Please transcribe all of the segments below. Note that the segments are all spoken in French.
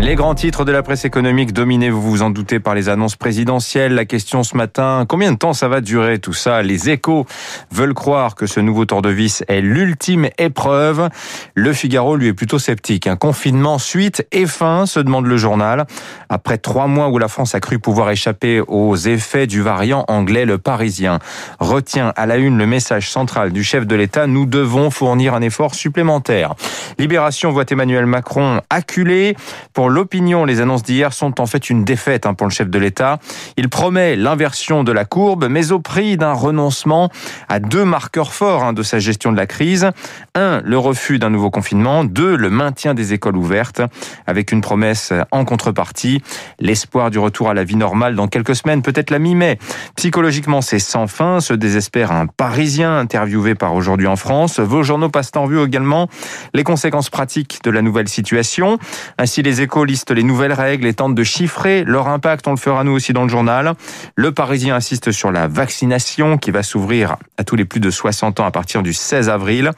Les grands titres de la presse économique dominés, vous vous en doutez, par les annonces présidentielles. La question ce matin, combien de temps ça va durer tout ça? Les échos veulent croire que ce nouveau tour de vis est l'ultime épreuve. Le Figaro, lui, est plutôt sceptique. Un confinement, suite et fin, se demande le journal. Après trois mois où la France a cru pouvoir échapper aux effets du variant anglais, le Parisien retient à la une le message central du chef de l'État. Nous devons fournir un effort supplémentaire. Libération voit Emmanuel Macron acculé. Pour l'opinion, les annonces d'hier sont en fait une défaite hein, pour le chef de l'État. Il promet l'inversion de la courbe, mais au prix d'un renoncement à deux marqueurs forts hein, de sa gestion de la crise. Un, le refus d'un nouveau confinement. Deux, le maintien des écoles ouvertes, avec une promesse en contrepartie, l'espoir du retour à la vie normale dans quelques semaines, peut-être la mi-mai. Psychologiquement, c'est sans fin, se désespère un Parisien interviewé par Aujourd'hui en France. Vos journaux passent en vue également les conséquences pratiques de la nouvelle situation. Ainsi, les échos listent les nouvelles règles et tentent de chiffrer leur impact. On le fera nous aussi dans le journal. Le Parisien insiste sur la vaccination qui va s'ouvrir à tous les plus de 60 ans à partir du 16 avril.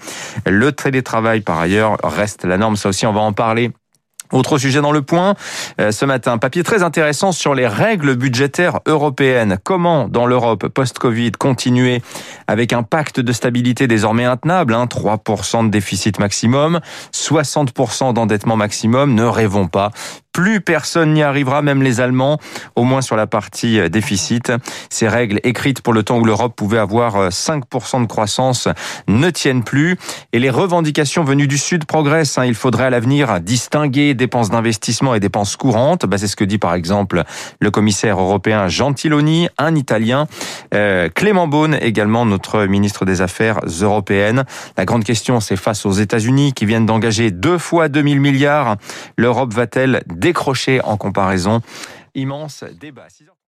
Le télétravail, par ailleurs, reste la norme. Ça aussi, on va en parler autre sujet dans le point, euh, ce matin, papier très intéressant sur les règles budgétaires européennes. Comment, dans l'Europe post-Covid, continuer avec un pacte de stabilité désormais intenable, hein, 3% de déficit maximum, 60% d'endettement maximum, ne rêvons pas. Plus personne n'y arrivera, même les Allemands, au moins sur la partie euh, déficit. Ces règles écrites pour le temps où l'Europe pouvait avoir 5% euh, de croissance ne tiennent plus. Et les revendications venues du Sud progressent. Hein. Il faudrait à l'avenir distinguer dépenses d'investissement et dépenses courantes. Bah, c'est ce que dit par exemple le commissaire européen Gentiloni, un Italien. Euh, Clément Beaune, également notre ministre des Affaires européennes. La grande question, c'est face aux États-Unis qui viennent d'engager deux fois 2000 milliards. L'Europe va-t-elle décrocher en comparaison Immense débat.